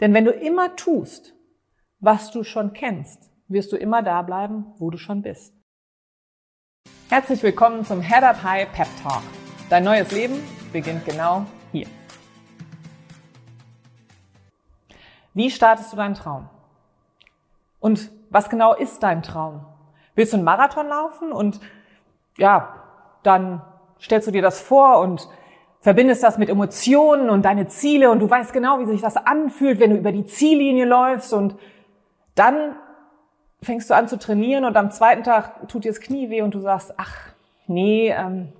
Denn wenn du immer tust, was du schon kennst, wirst du immer da bleiben, wo du schon bist. Herzlich willkommen zum Head Up High Pep Talk. Dein neues Leben beginnt genau hier. Wie startest du deinen Traum? Und was genau ist dein Traum? Willst du einen Marathon laufen und ja, dann stellst du dir das vor und verbindest das mit Emotionen und deine Ziele und du weißt genau, wie sich das anfühlt, wenn du über die Ziellinie läufst und dann fängst du an zu trainieren und am zweiten Tag tut dir das Knie weh und du sagst, ach nee, ähm,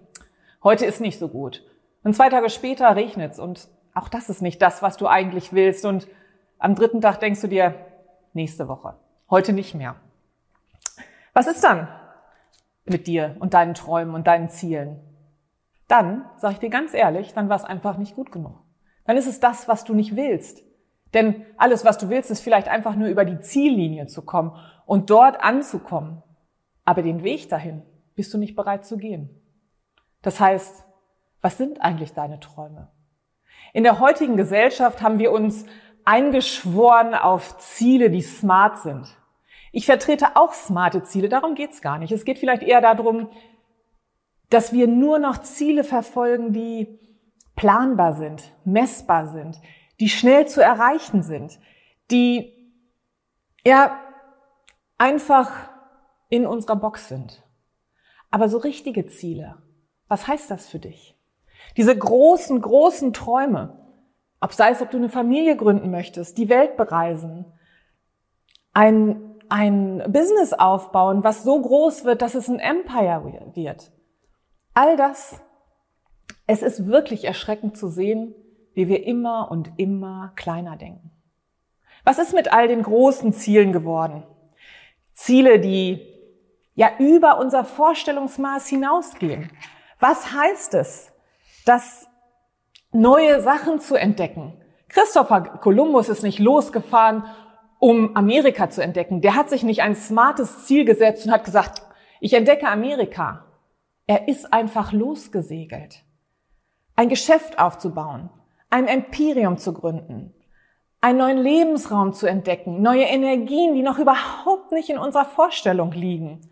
heute ist nicht so gut. Und zwei Tage später regnet's und auch das ist nicht das, was du eigentlich willst. Und am dritten Tag denkst du dir, nächste Woche, heute nicht mehr. Was ist dann mit dir und deinen Träumen und deinen Zielen? Dann, sage ich dir ganz ehrlich, dann war es einfach nicht gut genug. Dann ist es das, was du nicht willst. Denn alles, was du willst, ist vielleicht einfach nur über die Ziellinie zu kommen und dort anzukommen. Aber den Weg dahin bist du nicht bereit zu gehen. Das heißt, was sind eigentlich deine Träume? In der heutigen Gesellschaft haben wir uns eingeschworen auf Ziele, die smart sind. Ich vertrete auch smarte Ziele, darum geht's gar nicht. Es geht vielleicht eher darum, dass wir nur noch Ziele verfolgen, die planbar sind, messbar sind, die schnell zu erreichen sind, die ja einfach in unserer Box sind. Aber so richtige Ziele, was heißt das für dich? Diese großen, großen Träume, ob sei es, ob du eine Familie gründen möchtest, die Welt bereisen, ein, ein Business aufbauen, was so groß wird, dass es ein Empire wird. All das, es ist wirklich erschreckend zu sehen, wie wir immer und immer kleiner denken. Was ist mit all den großen Zielen geworden? Ziele, die ja über unser Vorstellungsmaß hinausgehen. Was heißt es, das neue Sachen zu entdecken? Christopher Columbus ist nicht losgefahren, um Amerika zu entdecken. Der hat sich nicht ein smartes Ziel gesetzt und hat gesagt, ich entdecke Amerika. Er ist einfach losgesegelt. Ein Geschäft aufzubauen, ein Imperium zu gründen, einen neuen Lebensraum zu entdecken, neue Energien, die noch überhaupt nicht in unserer Vorstellung liegen.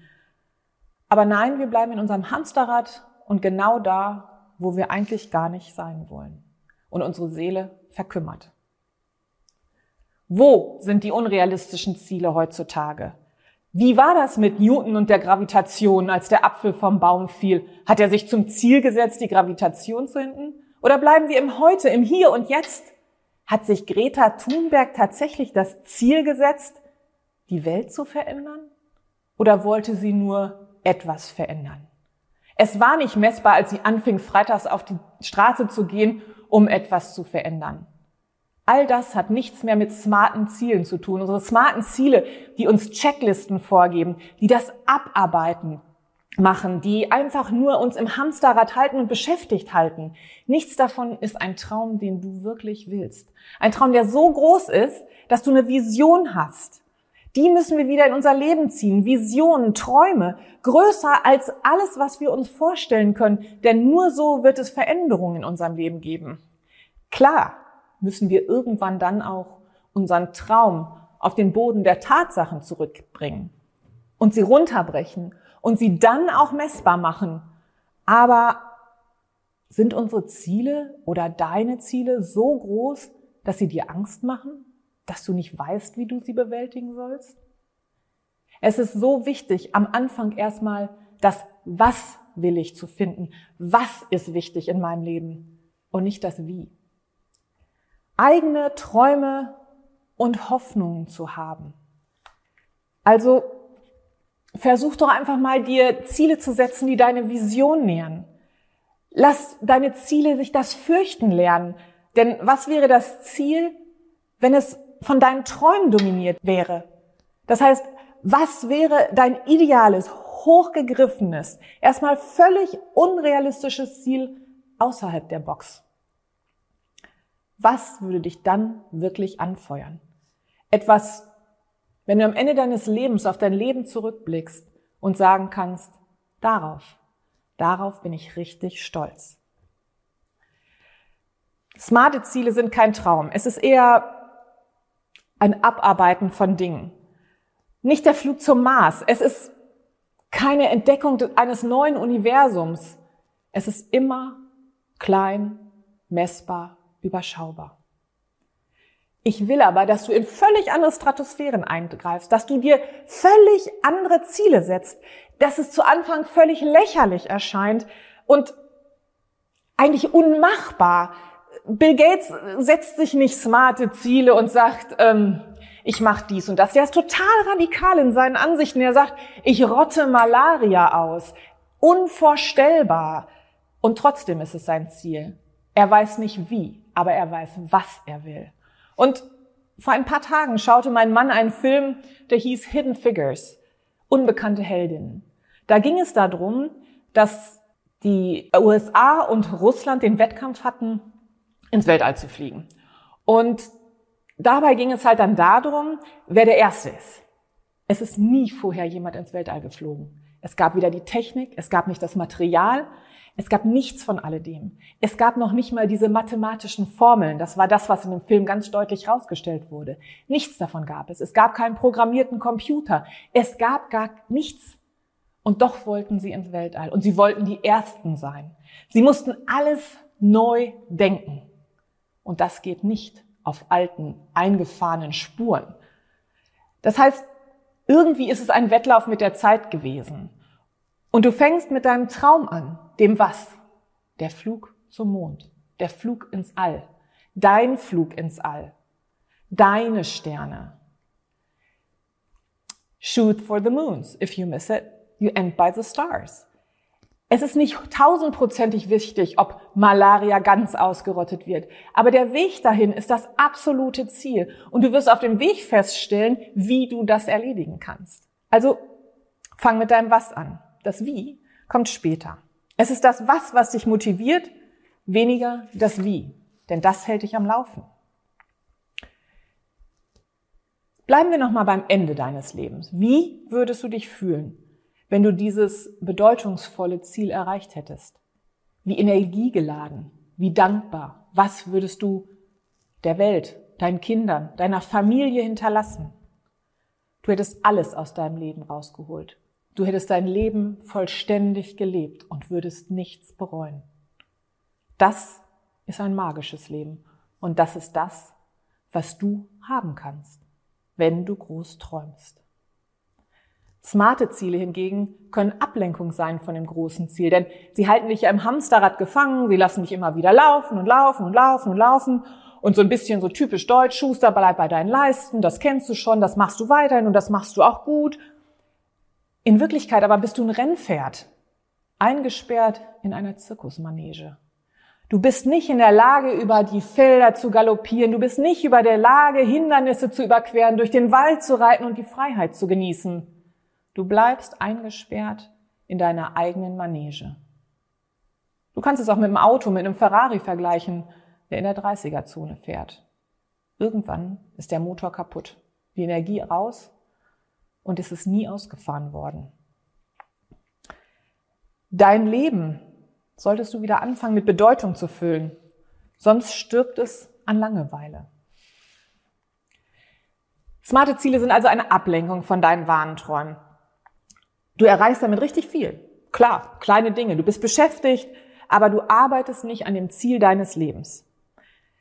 Aber nein, wir bleiben in unserem Hamsterrad und genau da, wo wir eigentlich gar nicht sein wollen. Und unsere Seele verkümmert. Wo sind die unrealistischen Ziele heutzutage? Wie war das mit Newton und der Gravitation, als der Apfel vom Baum fiel? Hat er sich zum Ziel gesetzt, die Gravitation zu hinten? Oder bleiben wir im Heute, im Hier und Jetzt? Hat sich Greta Thunberg tatsächlich das Ziel gesetzt, die Welt zu verändern? Oder wollte sie nur etwas verändern? Es war nicht messbar, als sie anfing, freitags auf die Straße zu gehen, um etwas zu verändern. All das hat nichts mehr mit smarten Zielen zu tun. Unsere smarten Ziele, die uns Checklisten vorgeben, die das Abarbeiten machen, die einfach nur uns im Hamsterrad halten und beschäftigt halten. Nichts davon ist ein Traum, den du wirklich willst. Ein Traum, der so groß ist, dass du eine Vision hast. Die müssen wir wieder in unser Leben ziehen. Visionen, Träume, größer als alles, was wir uns vorstellen können. Denn nur so wird es Veränderungen in unserem Leben geben. Klar, müssen wir irgendwann dann auch unseren Traum auf den Boden der Tatsachen zurückbringen und sie runterbrechen und sie dann auch messbar machen. Aber sind unsere Ziele oder deine Ziele so groß, dass sie dir Angst machen, dass du nicht weißt, wie du sie bewältigen sollst? Es ist so wichtig, am Anfang erstmal das Was will ich zu finden. Was ist wichtig in meinem Leben und nicht das Wie eigene Träume und Hoffnungen zu haben. Also versuch doch einfach mal dir Ziele zu setzen, die deine Vision nähern. Lass deine Ziele sich das fürchten lernen. Denn was wäre das Ziel, wenn es von deinen Träumen dominiert wäre? Das heißt, was wäre dein ideales, hochgegriffenes, erstmal völlig unrealistisches Ziel außerhalb der Box? Was würde dich dann wirklich anfeuern? Etwas, wenn du am Ende deines Lebens auf dein Leben zurückblickst und sagen kannst, darauf, darauf bin ich richtig stolz. Smarte Ziele sind kein Traum. Es ist eher ein Abarbeiten von Dingen. Nicht der Flug zum Mars. Es ist keine Entdeckung eines neuen Universums. Es ist immer klein, messbar, überschaubar. Ich will aber, dass du in völlig andere Stratosphären eingreifst, dass du dir völlig andere Ziele setzt, dass es zu Anfang völlig lächerlich erscheint und eigentlich unmachbar. Bill Gates setzt sich nicht smarte Ziele und sagt, ähm, ich mache dies und das. Der ist total radikal in seinen Ansichten. Er sagt, ich rotte Malaria aus. Unvorstellbar. Und trotzdem ist es sein Ziel. Er weiß nicht wie, aber er weiß, was er will. Und vor ein paar Tagen schaute mein Mann einen Film, der hieß Hidden Figures, unbekannte Heldinnen. Da ging es darum, dass die USA und Russland den Wettkampf hatten, ins Weltall zu fliegen. Und dabei ging es halt dann darum, wer der Erste ist. Es ist nie vorher jemand ins Weltall geflogen. Es gab weder die Technik, es gab nicht das Material, es gab nichts von alledem. Es gab noch nicht mal diese mathematischen Formeln. Das war das, was in dem Film ganz deutlich herausgestellt wurde. Nichts davon gab es. Es gab keinen programmierten Computer. Es gab gar nichts. Und doch wollten sie ins Weltall. Und sie wollten die Ersten sein. Sie mussten alles neu denken. Und das geht nicht auf alten, eingefahrenen Spuren. Das heißt, irgendwie ist es ein Wettlauf mit der Zeit gewesen. Und du fängst mit deinem Traum an. Dem was? Der Flug zum Mond. Der Flug ins All. Dein Flug ins All. Deine Sterne. Shoot for the moons. If you miss it, you end by the stars. Es ist nicht tausendprozentig wichtig, ob Malaria ganz ausgerottet wird. Aber der Weg dahin ist das absolute Ziel. Und du wirst auf dem Weg feststellen, wie du das erledigen kannst. Also fang mit deinem Was an. Das Wie kommt später. Es ist das Was, was dich motiviert, weniger das Wie. Denn das hält dich am Laufen. Bleiben wir nochmal beim Ende deines Lebens. Wie würdest du dich fühlen, wenn du dieses bedeutungsvolle Ziel erreicht hättest? Wie energiegeladen? Wie dankbar? Was würdest du der Welt, deinen Kindern, deiner Familie hinterlassen? Du hättest alles aus deinem Leben rausgeholt. Du hättest dein Leben vollständig gelebt und würdest nichts bereuen. Das ist ein magisches Leben und das ist das, was du haben kannst, wenn du groß träumst. Smarte Ziele hingegen können Ablenkung sein von dem großen Ziel, denn sie halten dich ja im Hamsterrad gefangen, sie lassen dich immer wieder laufen und laufen und laufen und laufen und so ein bisschen so typisch deutsch, Schuster, bleib bei deinen Leisten, das kennst du schon, das machst du weiterhin und das machst du auch gut in Wirklichkeit aber bist du ein Rennpferd, eingesperrt in einer Zirkusmanege. Du bist nicht in der Lage, über die Felder zu galoppieren. Du bist nicht über der Lage, Hindernisse zu überqueren, durch den Wald zu reiten und die Freiheit zu genießen. Du bleibst eingesperrt in deiner eigenen Manege. Du kannst es auch mit einem Auto, mit einem Ferrari vergleichen, der in der 30er-Zone fährt. Irgendwann ist der Motor kaputt, die Energie raus und es ist nie ausgefahren worden. Dein Leben solltest du wieder anfangen mit Bedeutung zu füllen, sonst stirbt es an Langeweile. Smarte Ziele sind also eine Ablenkung von deinen wahren Träumen. Du erreichst damit richtig viel. Klar, kleine Dinge. Du bist beschäftigt, aber du arbeitest nicht an dem Ziel deines Lebens.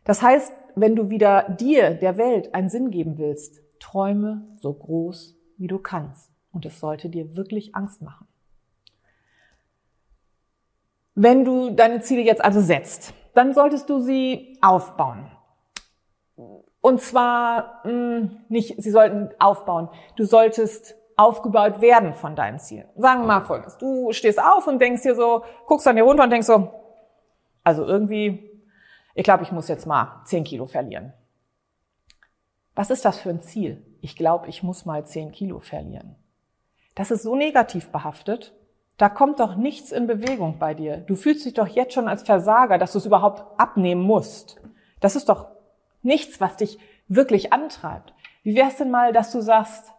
Das heißt, wenn du wieder dir, der Welt, einen Sinn geben willst, träume so groß wie du kannst. Und es sollte dir wirklich Angst machen. Wenn du deine Ziele jetzt also setzt, dann solltest du sie aufbauen. Und zwar mh, hm, nicht, sie sollten aufbauen. Du solltest aufgebaut werden von deinem Ziel. Sagen wir mal folgendes. Du stehst auf und denkst dir so, guckst an dir runter und denkst so, also irgendwie, ich glaube, ich muss jetzt mal 10 Kilo verlieren. Was ist das für ein Ziel? Ich glaube, ich muss mal 10 Kilo verlieren. Das ist so negativ behaftet. Da kommt doch nichts in Bewegung bei dir. Du fühlst dich doch jetzt schon als Versager, dass du es überhaupt abnehmen musst. Das ist doch nichts, was dich wirklich antreibt. Wie wär's denn mal, dass du sagst,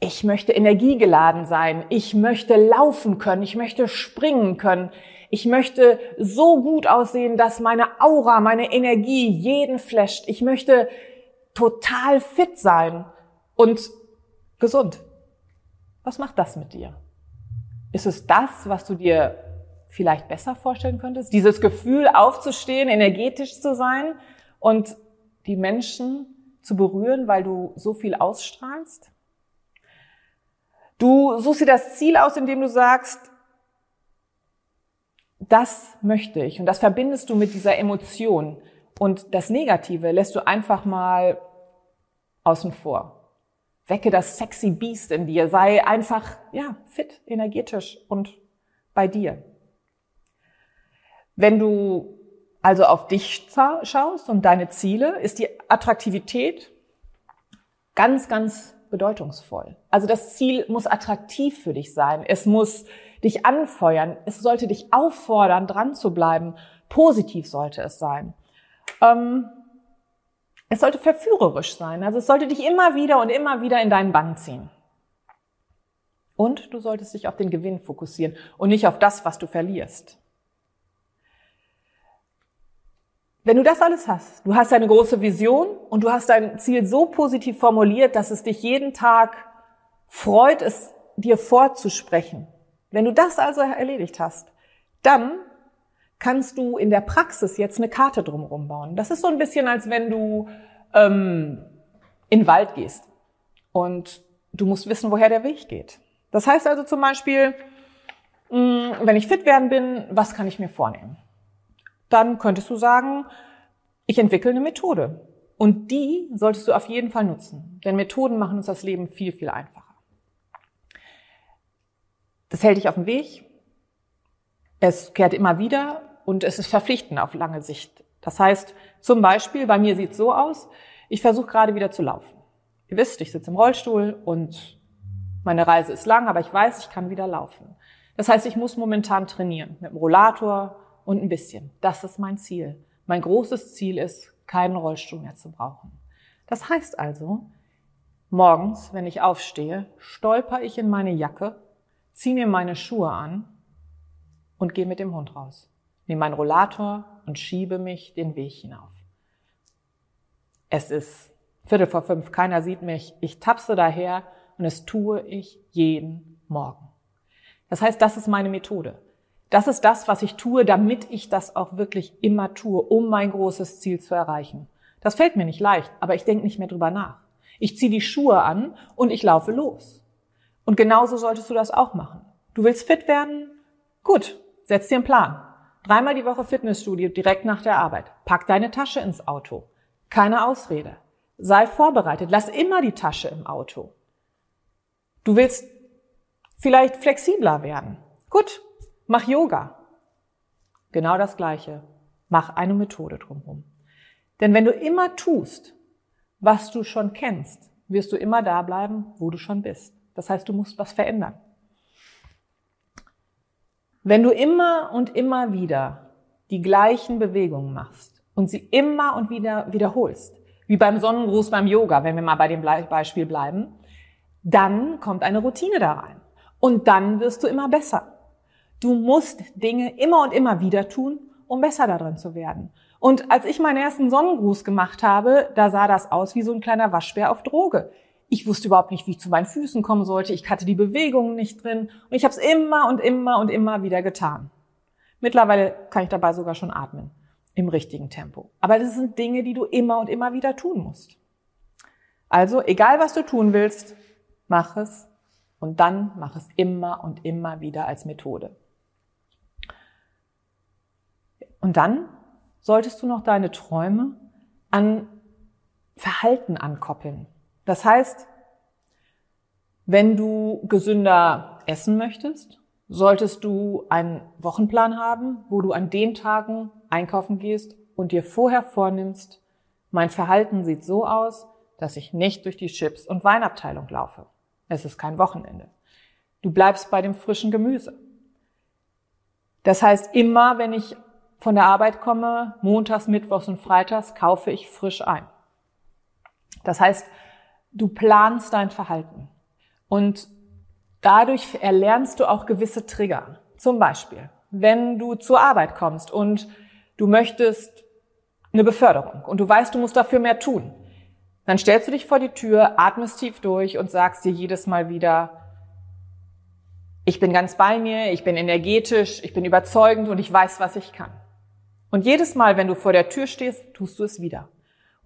ich möchte energiegeladen sein, ich möchte laufen können, ich möchte springen können, ich möchte so gut aussehen, dass meine Aura, meine Energie jeden flasht. Ich möchte total fit sein und gesund. Was macht das mit dir? Ist es das, was du dir vielleicht besser vorstellen könntest? Dieses Gefühl, aufzustehen, energetisch zu sein und die Menschen zu berühren, weil du so viel ausstrahlst? Du suchst dir das Ziel aus, indem du sagst, das möchte ich. Und das verbindest du mit dieser Emotion. Und das Negative lässt du einfach mal außen vor. Wecke das sexy Beast in dir. Sei einfach, ja, fit, energetisch und bei dir. Wenn du also auf dich schaust und deine Ziele, ist die Attraktivität ganz, ganz bedeutungsvoll. Also das Ziel muss attraktiv für dich sein. Es muss dich anfeuern. Es sollte dich auffordern, dran zu bleiben. Positiv sollte es sein. Ähm, es sollte verführerisch sein. Also es sollte dich immer wieder und immer wieder in deinen Bann ziehen. Und du solltest dich auf den Gewinn fokussieren und nicht auf das, was du verlierst. Wenn du das alles hast, du hast eine große Vision und du hast dein Ziel so positiv formuliert, dass es dich jeden Tag freut, es dir vorzusprechen. Wenn du das also erledigt hast, dann kannst du in der Praxis jetzt eine Karte drumherum bauen. Das ist so ein bisschen, als wenn du ähm, in den Wald gehst und du musst wissen, woher der Weg geht. Das heißt also zum Beispiel, mh, mm, wenn ich fit werden bin, was kann ich mir vornehmen? dann könntest du sagen, ich entwickle eine Methode. Und die solltest du auf jeden Fall nutzen. Denn Methoden machen uns das Leben viel, viel einfacher. Das hält dich auf dem Weg. Es kehrt immer wieder und es ist verpflichtend auf lange Sicht. Das heißt, zum Beispiel, bei mir sieht es so aus, ich versuche gerade wieder zu laufen. Ihr wisst, ich sitze im Rollstuhl und meine Reise ist lang, aber ich weiß, ich kann wieder laufen. Das heißt, ich muss momentan trainieren mit dem Rollator, und ein bisschen. Das ist mein Ziel. Mein großes Ziel ist, keinen Rollstuhl mehr zu brauchen. Das heißt also, morgens, wenn ich aufstehe, stolper ich in meine Jacke, ziehe mir meine Schuhe an und gehe mit dem Hund raus. Nehme meinen Rollator und schiebe mich den Weg hinauf. Es ist Viertel vor fünf, keiner sieht mich. Ich tapse daher und es tue ich jeden Morgen. Das heißt, das ist meine Methode. Das ist das, was ich tue, damit ich das auch wirklich immer tue, um mein großes Ziel zu erreichen. Das fällt mir nicht leicht, aber ich denke nicht mehr drüber nach. Ich ziehe die Schuhe an und ich laufe los. Und genauso solltest du das auch machen. Du willst fit werden? Gut, setz dir einen Plan. Dreimal die Woche Fitnessstudio direkt nach der Arbeit. Pack deine Tasche ins Auto. Keine Ausrede. Sei vorbereitet. Lass immer die Tasche im Auto. Du willst vielleicht flexibler werden. Gut, Mach Yoga. Genau das Gleiche. Mach eine Methode drumherum. Denn wenn du immer tust, was du schon kennst, wirst du immer da bleiben, wo du schon bist. Das heißt, du musst was verändern. Wenn du immer und immer wieder die gleichen Bewegungen machst und sie immer und wieder wiederholst, wie beim Sonnengruß beim Yoga, wenn wir mal bei dem Beispiel bleiben, dann kommt eine Routine da rein. Und dann wirst du immer besser. Du musst Dinge immer und immer wieder tun, um besser darin zu werden. Und als ich meinen ersten Sonnengruß gemacht habe, da sah das aus wie so ein kleiner Waschbär auf Droge. Ich wusste überhaupt nicht, wie ich zu meinen Füßen kommen sollte. Ich hatte die Bewegungen nicht drin. Und ich habe es immer und immer und immer wieder getan. Mittlerweile kann ich dabei sogar schon atmen. Im richtigen Tempo. Aber das sind Dinge, die du immer und immer wieder tun musst. Also, egal was du tun willst, mach es und dann mach es immer und immer wieder als Methode. Und dann solltest du noch deine Träume an Verhalten ankoppeln. Das heißt, wenn du gesünder essen möchtest, solltest du einen Wochenplan haben, wo du an den Tagen einkaufen gehst und dir vorher vornimmst, mein Verhalten sieht so aus, dass ich nicht durch die Chips- und Weinabteilung laufe. Es ist kein Wochenende. Du bleibst bei dem frischen Gemüse. Das heißt, immer wenn ich von der Arbeit komme, montags, mittwochs und freitags, kaufe ich frisch ein. Das heißt, du planst dein Verhalten und dadurch erlernst du auch gewisse Trigger. Zum Beispiel, wenn du zur Arbeit kommst und du möchtest eine Beförderung und du weißt, du musst dafür mehr tun, Dann stellst du dich vor die Tür, atmest tief durch und sagst dir jedes Mal wieder, ich bin ganz bei mir, ich bin energetisch, ich bin überzeugend und ich weiß, was ich kann. Und jedes Mal, wenn du vor der Tür stehst, tust du es wieder.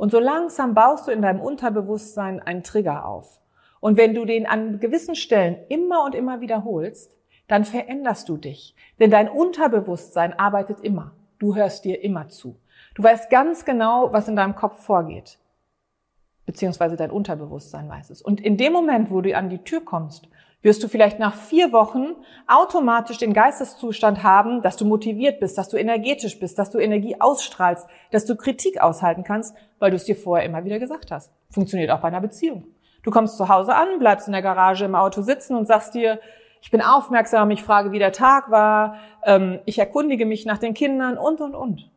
Und so langsam baust du in deinem Unterbewusstsein einen Trigger auf. Und wenn du den an gewissen Stellen immer und immer wiederholst, dann veränderst du dich. Denn dein Unterbewusstsein arbeitet immer. Du hörst dir immer zu. Du weißt ganz genau, was in deinem Kopf vorgeht. Beziehungsweise dein Unterbewusstsein weiß es. Und in dem Moment, wo du an die Tür kommst wirst du vielleicht nach vier Wochen automatisch den Geisteszustand haben, dass du motiviert bist, dass du energetisch bist, dass du Energie ausstrahlst, dass du Kritik aushalten kannst, weil du es dir vorher immer wieder gesagt hast. Funktioniert auch bei einer Beziehung. Du kommst zu Hause an, bleibst in der Garage im Auto sitzen und sagst dir, ich bin aufmerksam, ich frage, wie der Tag war, ähm, ich erkundige mich nach den Kindern und, und, und.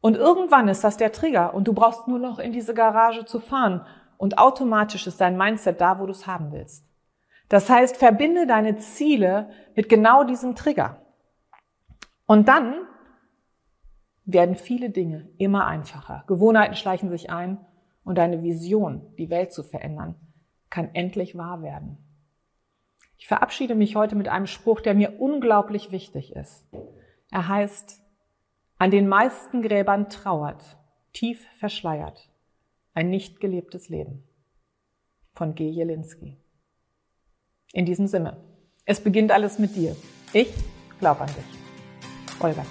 Und irgendwann ist das der Trigger und du brauchst nur noch in diese Garage zu fahren und automatisch ist dein Mindset da, wo du es haben willst. Das heißt, verbinde deine Ziele mit genau diesem Trigger. Und dann werden viele Dinge immer einfacher. Gewohnheiten schleichen sich ein und deine Vision, die Welt zu verändern, kann endlich wahr werden. Ich verabschiede mich heute mit einem Spruch, der mir unglaublich wichtig ist. Er heißt, an den meisten Gräbern trauert, tief verschleiert, ein nicht gelebtes Leben. Von G. Jelinski. In diesem Sinne, es beginnt alles mit dir. Ich glaube an dich. Olga.